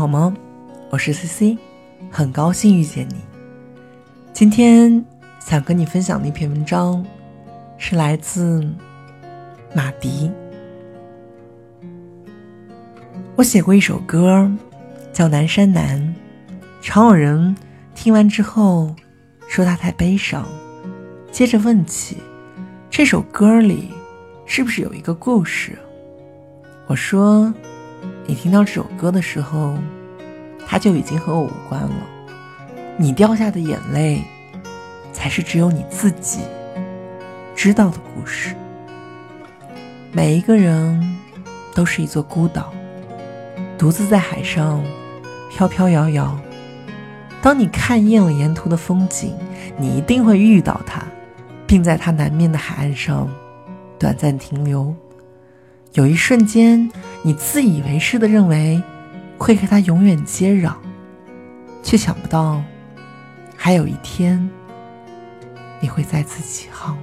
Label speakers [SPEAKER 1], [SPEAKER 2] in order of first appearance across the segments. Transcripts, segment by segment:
[SPEAKER 1] 好吗？我是 C C，很高兴遇见你。今天想跟你分享的一篇文章，是来自马迪。我写过一首歌，叫《南山南》，常有人听完之后说它太悲伤，接着问起这首歌里是不是有一个故事。我说。你听到这首歌的时候，它就已经和我无关了。你掉下的眼泪，才是只有你自己知道的故事。每一个人都是一座孤岛，独自在海上飘飘摇摇。当你看厌了沿途的风景，你一定会遇到它，并在它南面的海岸上短暂停留。有一瞬间，你自以为是的认为会和他永远接壤，却想不到，还有一天你会再次起航。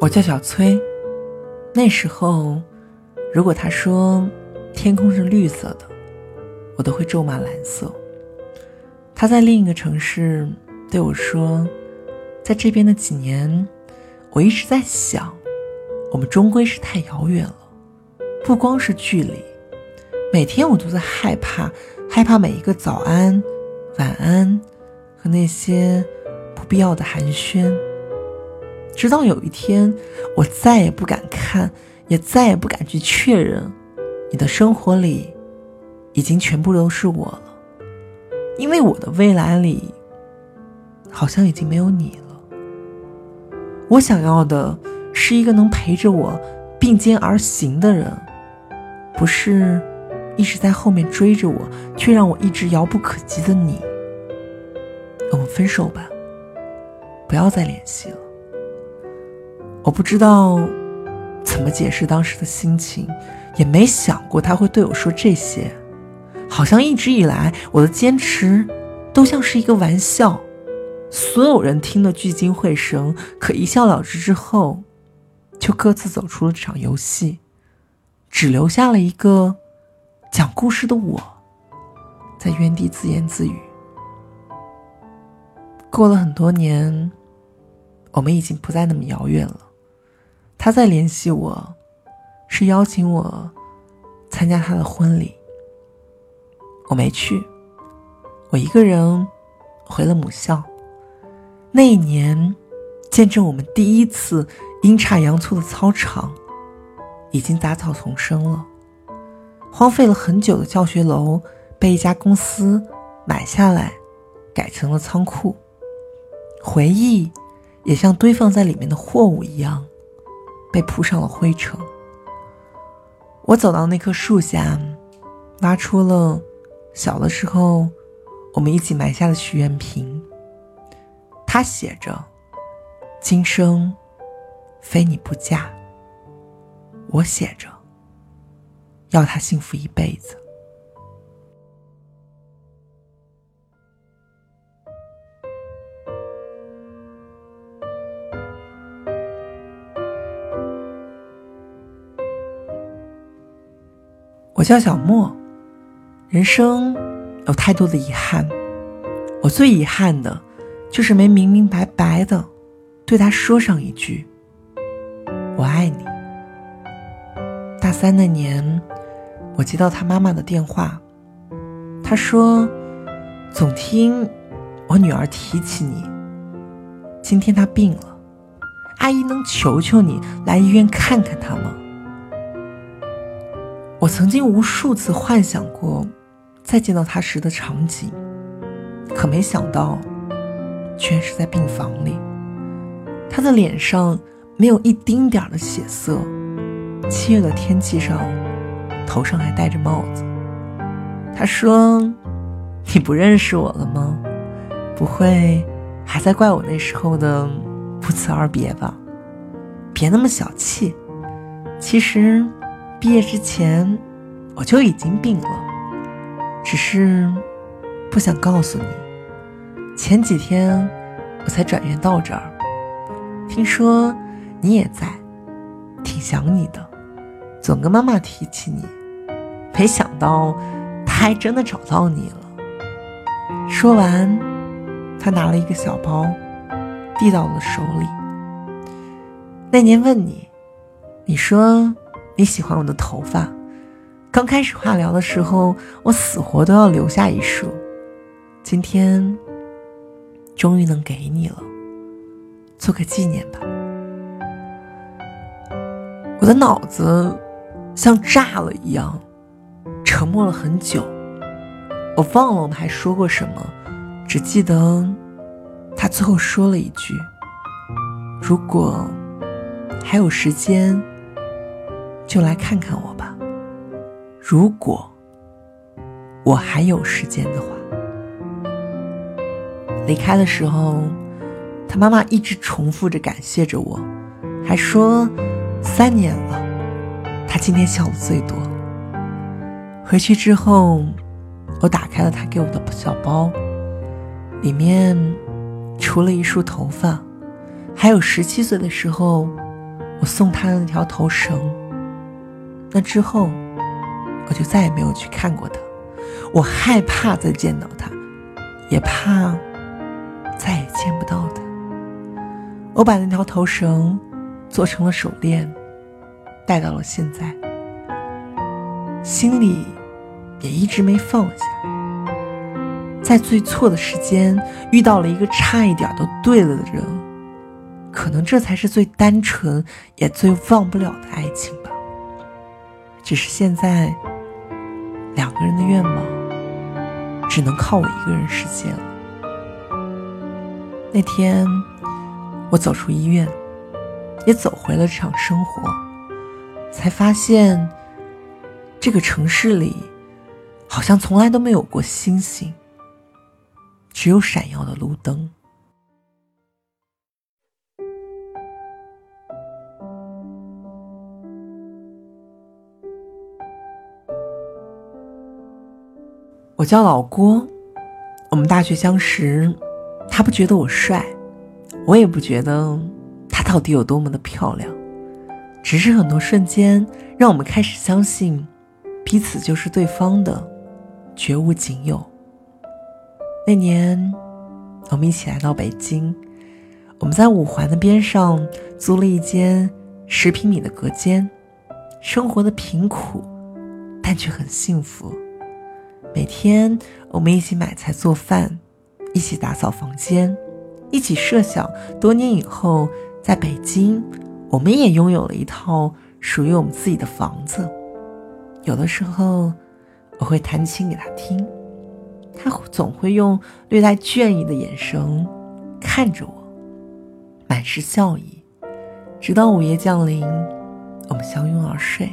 [SPEAKER 1] 我叫小崔，那时候。如果他说天空是绿色的，我都会咒骂蓝色。他在另一个城市对我说，在这边的几年，我一直在想，我们终归是太遥远了。不光是距离，每天我都在害怕，害怕每一个早安、晚安和那些不必要的寒暄。直到有一天，我再也不敢看。也再也不敢去确认，你的生活里已经全部都是我了，因为我的未来里好像已经没有你了。我想要的是一个能陪着我并肩而行的人，不是一直在后面追着我却让我一直遥不可及的你。我们分手吧，不要再联系了。我不知道。怎么解释当时的心情，也没想过他会对我说这些，好像一直以来我的坚持都像是一个玩笑，所有人听得聚精会神，可一笑了之之后，就各自走出了这场游戏，只留下了一个讲故事的我，在原地自言自语。过了很多年，我们已经不再那么遥远了。他在联系我，是邀请我参加他的婚礼。我没去，我一个人回了母校。那一年，见证我们第一次阴差阳错的操场，已经杂草丛生了。荒废了很久的教学楼，被一家公司买下来，改成了仓库。回忆，也像堆放在里面的货物一样。被铺上了灰尘。我走到那棵树下，挖出了小的时候我们一起埋下的许愿瓶。他写着：“今生非你不嫁。”我写着：“要他幸福一辈子。”我叫小莫，人生有太多的遗憾，我最遗憾的，就是没明明白白的对他说上一句“我爱你”。大三那年，我接到他妈妈的电话，他说：“总听我女儿提起你，今天她病了，阿姨能求求你来医院看看她吗？”我曾经无数次幻想过再见到他时的场景，可没想到，居然是在病房里。他的脸上没有一丁点儿的血色，七月的天气上，头上还戴着帽子。他说：“你不认识我了吗？不会还在怪我那时候的不辞而别吧？别那么小气。其实……”毕业之前，我就已经病了，只是不想告诉你。前几天我才转院到这儿，听说你也在，挺想你的，总跟妈妈提起你。没想到他还真的找到你了。说完，他拿了一个小包，递到了手里。那年问你，你说你喜欢我的头发。刚开始化疗的时候，我死活都要留下一束。今天终于能给你了，做个纪念吧。我的脑子像炸了一样，沉默了很久。我忘了我们还说过什么，只记得他最后说了一句：“如果还有时间，就来看看我吧。”如果我还有时间的话，离开的时候，他妈妈一直重复着感谢着我，还说三年了，他今天笑的最多。回去之后，我打开了他给我的小包，里面除了一束头发，还有十七岁的时候我送他的那条头绳。那之后。我就再也没有去看过他，我害怕再见到他，也怕再也见不到他。我把那条头绳做成了手链，戴到了现在，心里也一直没放下。在最错的时间遇到了一个差一点都对了的人，可能这才是最单纯也最忘不了的爱情吧。只是现在。两个人的愿望，只能靠我一个人实现了。那天，我走出医院，也走回了这场生活，才发现，这个城市里，好像从来都没有过星星，只有闪耀的路灯。我叫老郭，我们大学相识，他不觉得我帅，我也不觉得他到底有多么的漂亮，只是很多瞬间让我们开始相信，彼此就是对方的，绝无仅有。那年，我们一起来到北京，我们在五环的边上租了一间十平米的隔间，生活的贫苦，但却很幸福。每天我们一起买菜做饭，一起打扫房间，一起设想多年以后在北京，我们也拥有了一套属于我们自己的房子。有的时候我会弹琴给他听，他总会用略带倦意的眼神看着我，满是笑意。直到午夜降临，我们相拥而睡，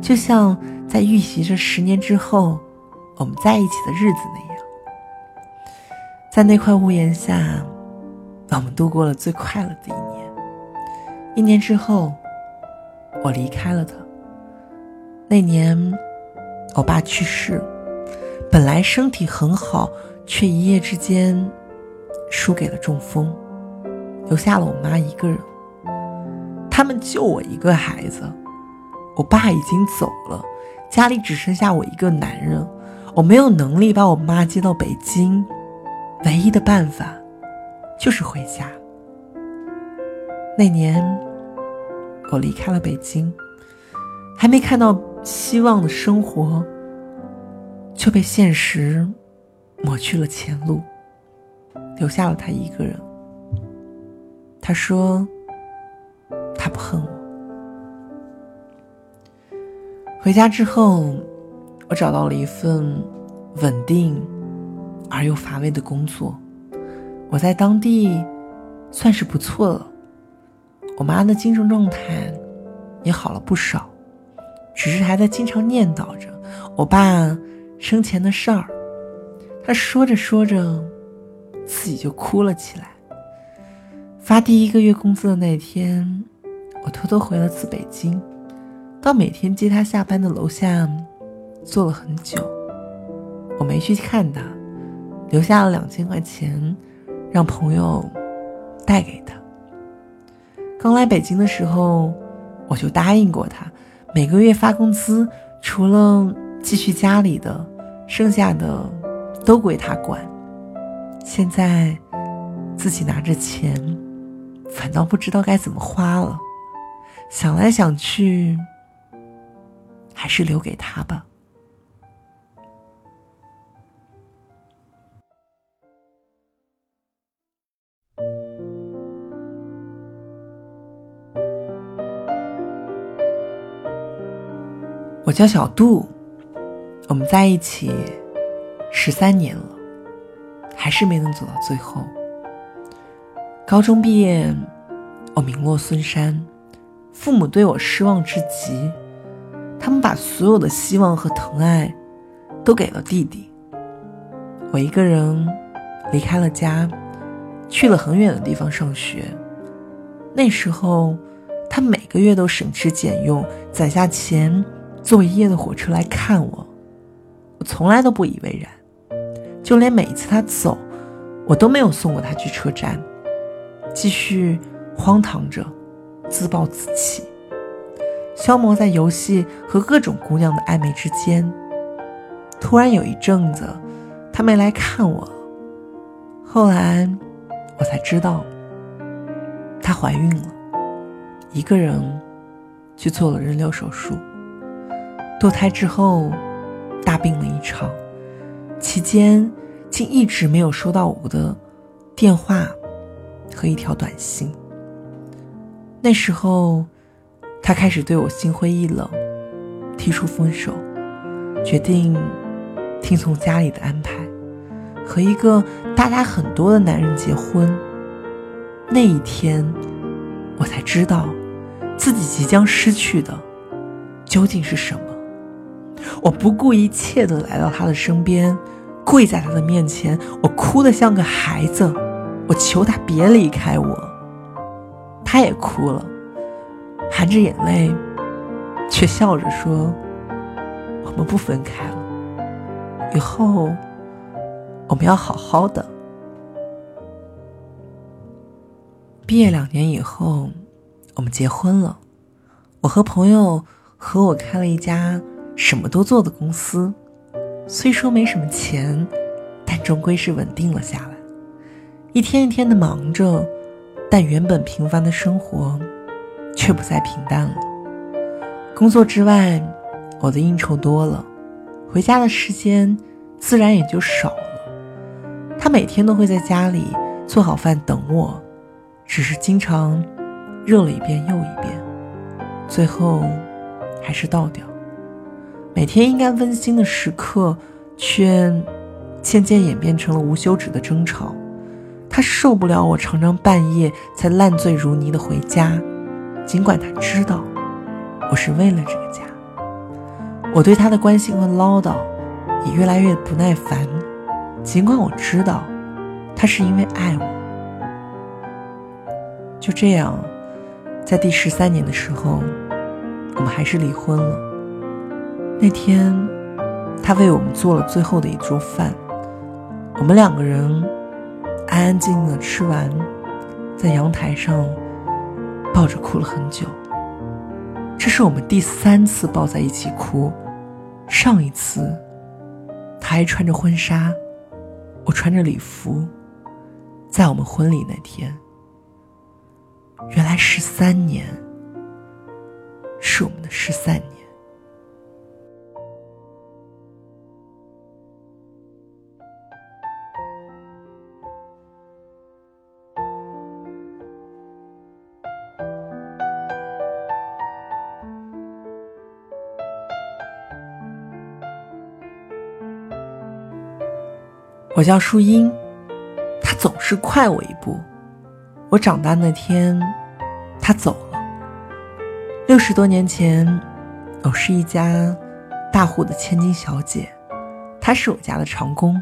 [SPEAKER 1] 就像在预习着十年之后。我们在一起的日子那样，在那块屋檐下，我们度过了最快乐的一年。一年之后，我离开了他。那年，我爸去世，本来身体很好，却一夜之间输给了中风，留下了我妈一个人。他们就我一个孩子，我爸已经走了，家里只剩下我一个男人。我没有能力把我妈接到北京，唯一的办法就是回家。那年，我离开了北京，还没看到希望的生活，就被现实抹去了前路，留下了他一个人。他说，他不恨我。回家之后。我找到了一份稳定而又乏味的工作，我在当地算是不错了。我妈的精神状态也好了不少，只是还在经常念叨着我爸生前的事儿。她说着说着，自己就哭了起来。发第一个月工资的那天，我偷偷回了次北京，到每天接她下班的楼下。坐了很久，我没去看他，留下了两千块钱，让朋友带给他。刚来北京的时候，我就答应过他，每个月发工资，除了继续家里的，剩下的都归他管。现在自己拿着钱，反倒不知道该怎么花了。想来想去，还是留给他吧。我叫小杜，我们在一起十三年了，还是没能走到最后。高中毕业，我名落孙山，父母对我失望至极，他们把所有的希望和疼爱都给了弟弟。我一个人离开了家，去了很远的地方上学。那时候，他每个月都省吃俭用攒下钱。坐一夜的火车来看我，我从来都不以为然，就连每一次他走，我都没有送过他去车站，继续荒唐着，自暴自弃，消磨在游戏和各种姑娘的暧昧之间。突然有一阵子，他没来看我，后来我才知道，她怀孕了，一个人去做了人流手术。堕胎之后，大病了一场，期间竟一直没有收到我的电话和一条短信。那时候，他开始对我心灰意冷，提出分手，决定听从家里的安排，和一个大他很多的男人结婚。那一天，我才知道，自己即将失去的究竟是什么。我不顾一切的来到他的身边，跪在他的面前，我哭得像个孩子，我求他别离开我。他也哭了，含着眼泪，却笑着说：“我们不分开了，以后我们要好好的。”毕业两年以后，我们结婚了。我和朋友和我开了一家。什么都做的公司，虽说没什么钱，但终归是稳定了下来。一天一天的忙着，但原本平凡的生活却不再平淡了。工作之外，我的应酬多了，回家的时间自然也就少了。他每天都会在家里做好饭等我，只是经常热了一遍又一遍，最后还是倒掉。每天应该温馨的时刻，却渐渐演变成了无休止的争吵。他受不了我常常半夜才烂醉如泥的回家，尽管他知道我是为了这个家。我对他的关心和唠叨也越来越不耐烦，尽管我知道他是因为爱我。就这样，在第十三年的时候，我们还是离婚了。那天，他为我们做了最后的一桌饭，我们两个人安安静静的吃完，在阳台上抱着哭了很久。这是我们第三次抱在一起哭，上一次他还穿着婚纱，我穿着礼服，在我们婚礼那天。原来十三年是我们的十三年。我叫树荫，他总是快我一步。我长大那天，他走了。六十多年前，我是一家大户的千金小姐，他是我家的长工。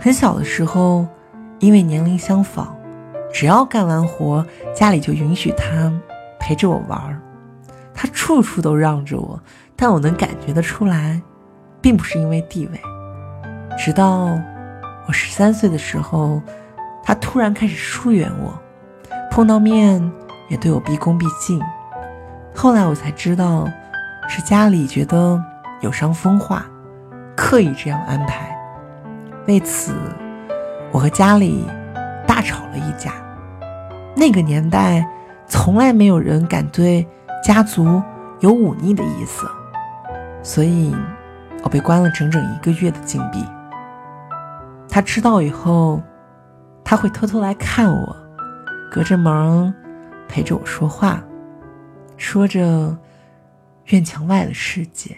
[SPEAKER 1] 很小的时候，因为年龄相仿，只要干完活，家里就允许他陪着我玩儿。他处处都让着我，但我能感觉得出来，并不是因为地位。直到。我十三岁的时候，他突然开始疏远我，碰到面也对我毕恭毕敬。后来我才知道，是家里觉得有伤风化，刻意这样安排。为此，我和家里大吵了一架。那个年代，从来没有人敢对家族有忤逆的意思，所以我被关了整整一个月的禁闭。他知道以后，他会偷偷来看我，隔着门陪着我说话，说着院墙外的世界。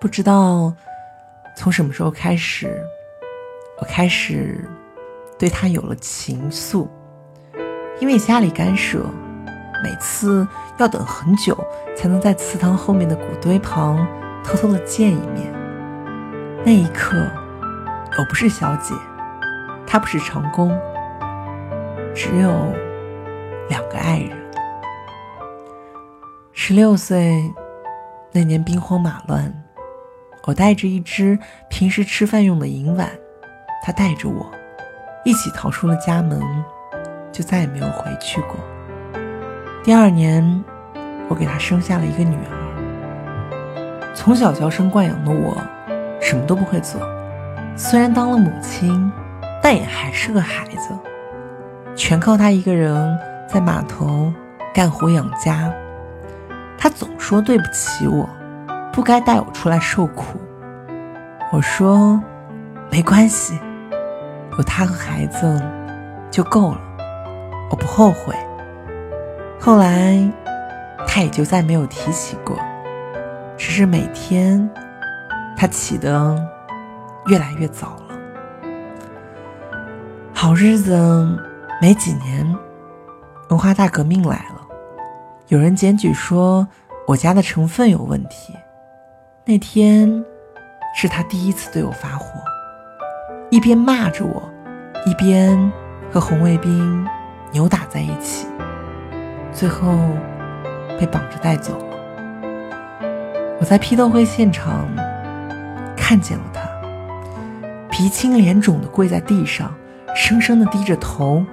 [SPEAKER 1] 不知道从什么时候开始，我开始对他有了情愫。因为家里干涉，每次要等很久才能在祠堂后面的古堆旁偷偷的见一面。那一刻，我不是小姐，她不是长工，只有两个爱人。十六岁那年兵荒马乱，我带着一只平时吃饭用的银碗，他带着我一起逃出了家门。就再也没有回去过。第二年，我给他生下了一个女儿。从小娇生惯养的我，什么都不会做。虽然当了母亲，但也还是个孩子，全靠他一个人在码头干活养家。他总说对不起我，不该带我出来受苦。我说没关系，有他和孩子就够了。我不后悔。后来，他也就再没有提起过。只是每天，他起得越来越早了。好日子没几年，文化大革命来了，有人检举说我家的成分有问题。那天，是他第一次对我发火，一边骂着我，一边和红卫兵。扭打在一起，最后被绑着带走了。我在批斗会现场看见了他，鼻青脸肿的跪在地上，生生的低着头，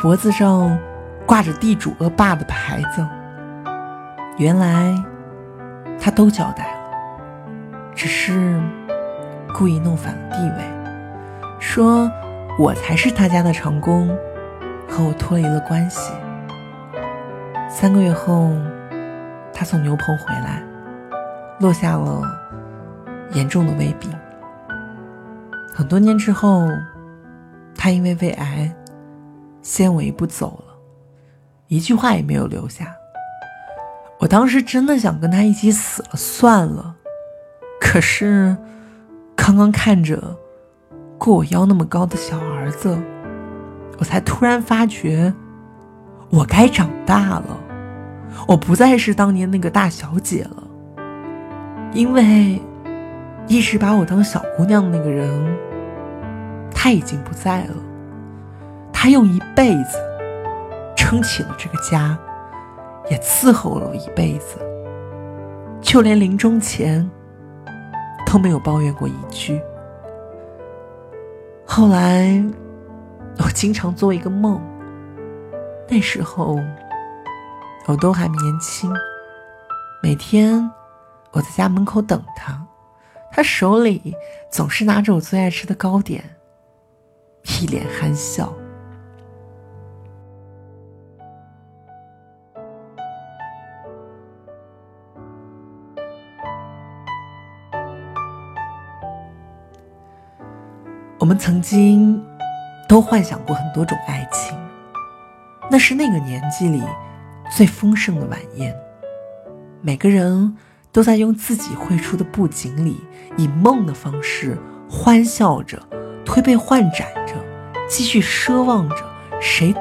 [SPEAKER 1] 脖子上挂着地主恶霸的牌子。原来他都交代了，只是故意弄反了地位，说我才是他家的长工。和我脱离了关系。三个月后，他从牛棚回来，落下了严重的胃病。很多年之后，他因为胃癌先我一步走了，一句话也没有留下。我当时真的想跟他一起死了算了，可是刚刚看着过我腰那么高的小儿子。我才突然发觉，我该长大了，我不再是当年那个大小姐了。因为一直把我当小姑娘的那个人，他已经不在了。他用一辈子撑起了这个家，也伺候了我一辈子，就连临终前都没有抱怨过一句。后来。我经常做一个梦，那时候我都还年轻。每天我在家门口等他，他手里总是拿着我最爱吃的糕点，一脸憨笑。我们曾经。都幻想过很多种爱情，那是那个年纪里最丰盛的晚宴。每个人都在用自己绘出的布景里，以梦的方式欢笑着、推杯换盏着，继续奢望着谁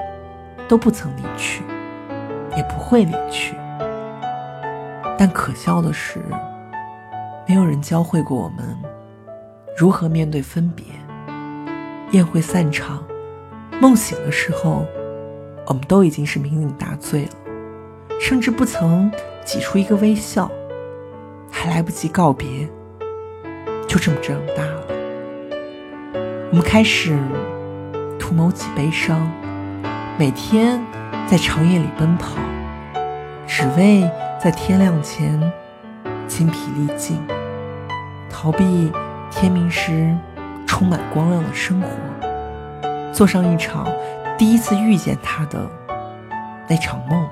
[SPEAKER 1] 都不曾离去，也不会离去。但可笑的是，没有人教会过我们如何面对分别。宴会散场，梦醒的时候，我们都已经是酩酊大醉了，甚至不曾挤出一个微笑，还来不及告别，就这么长大了。我们开始图谋起悲伤，每天在长夜里奔跑，只为在天亮前精疲力尽，逃避天明时充满光亮的生活，做上一场第一次遇见他的那场梦。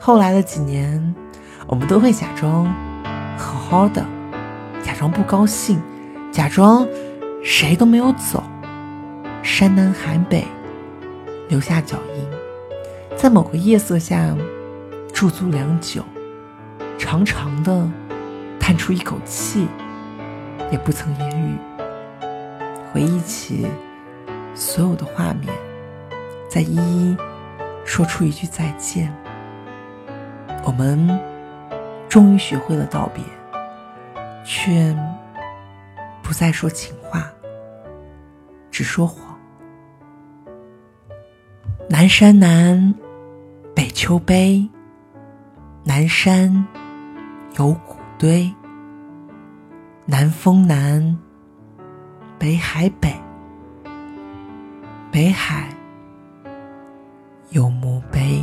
[SPEAKER 1] 后来的几年，我们都会假装好好的，假装不高兴，假装谁都没有走，山南海北留下脚印，在某个夜色下驻足良久，长长的叹出一口气，也不曾言语，回忆起所有的画面，再一一说出一句再见。我们终于学会了道别，却不再说情话，只说谎。南山南，北秋悲。南山有古堆，南风南，北海北。北海有墓碑。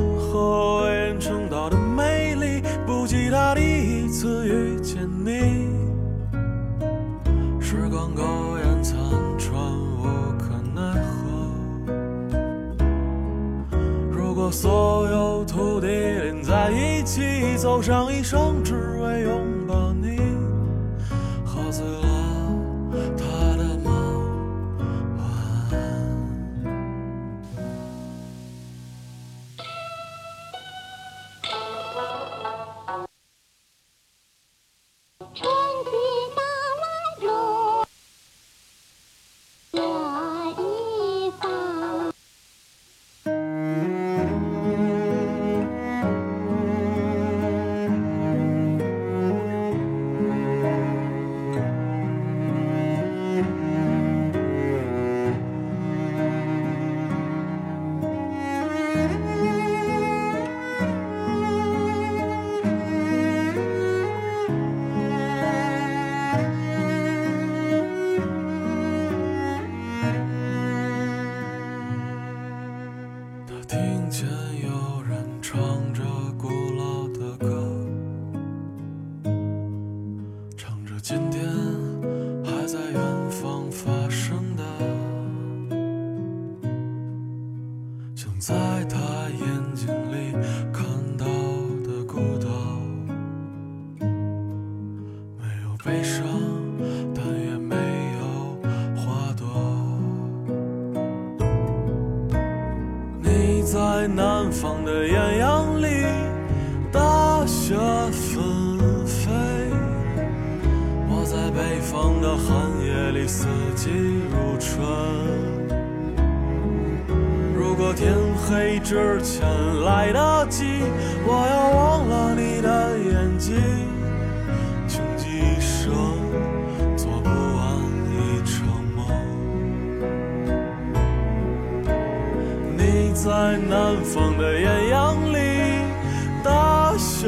[SPEAKER 2] 和所有土地连在一起，走上一生，只为拥抱你，喝醉了。四季如春。如果天黑之前来得及，我要忘了你的眼睛，穷极一生做不完一场梦。你在南方的艳阳里，大雪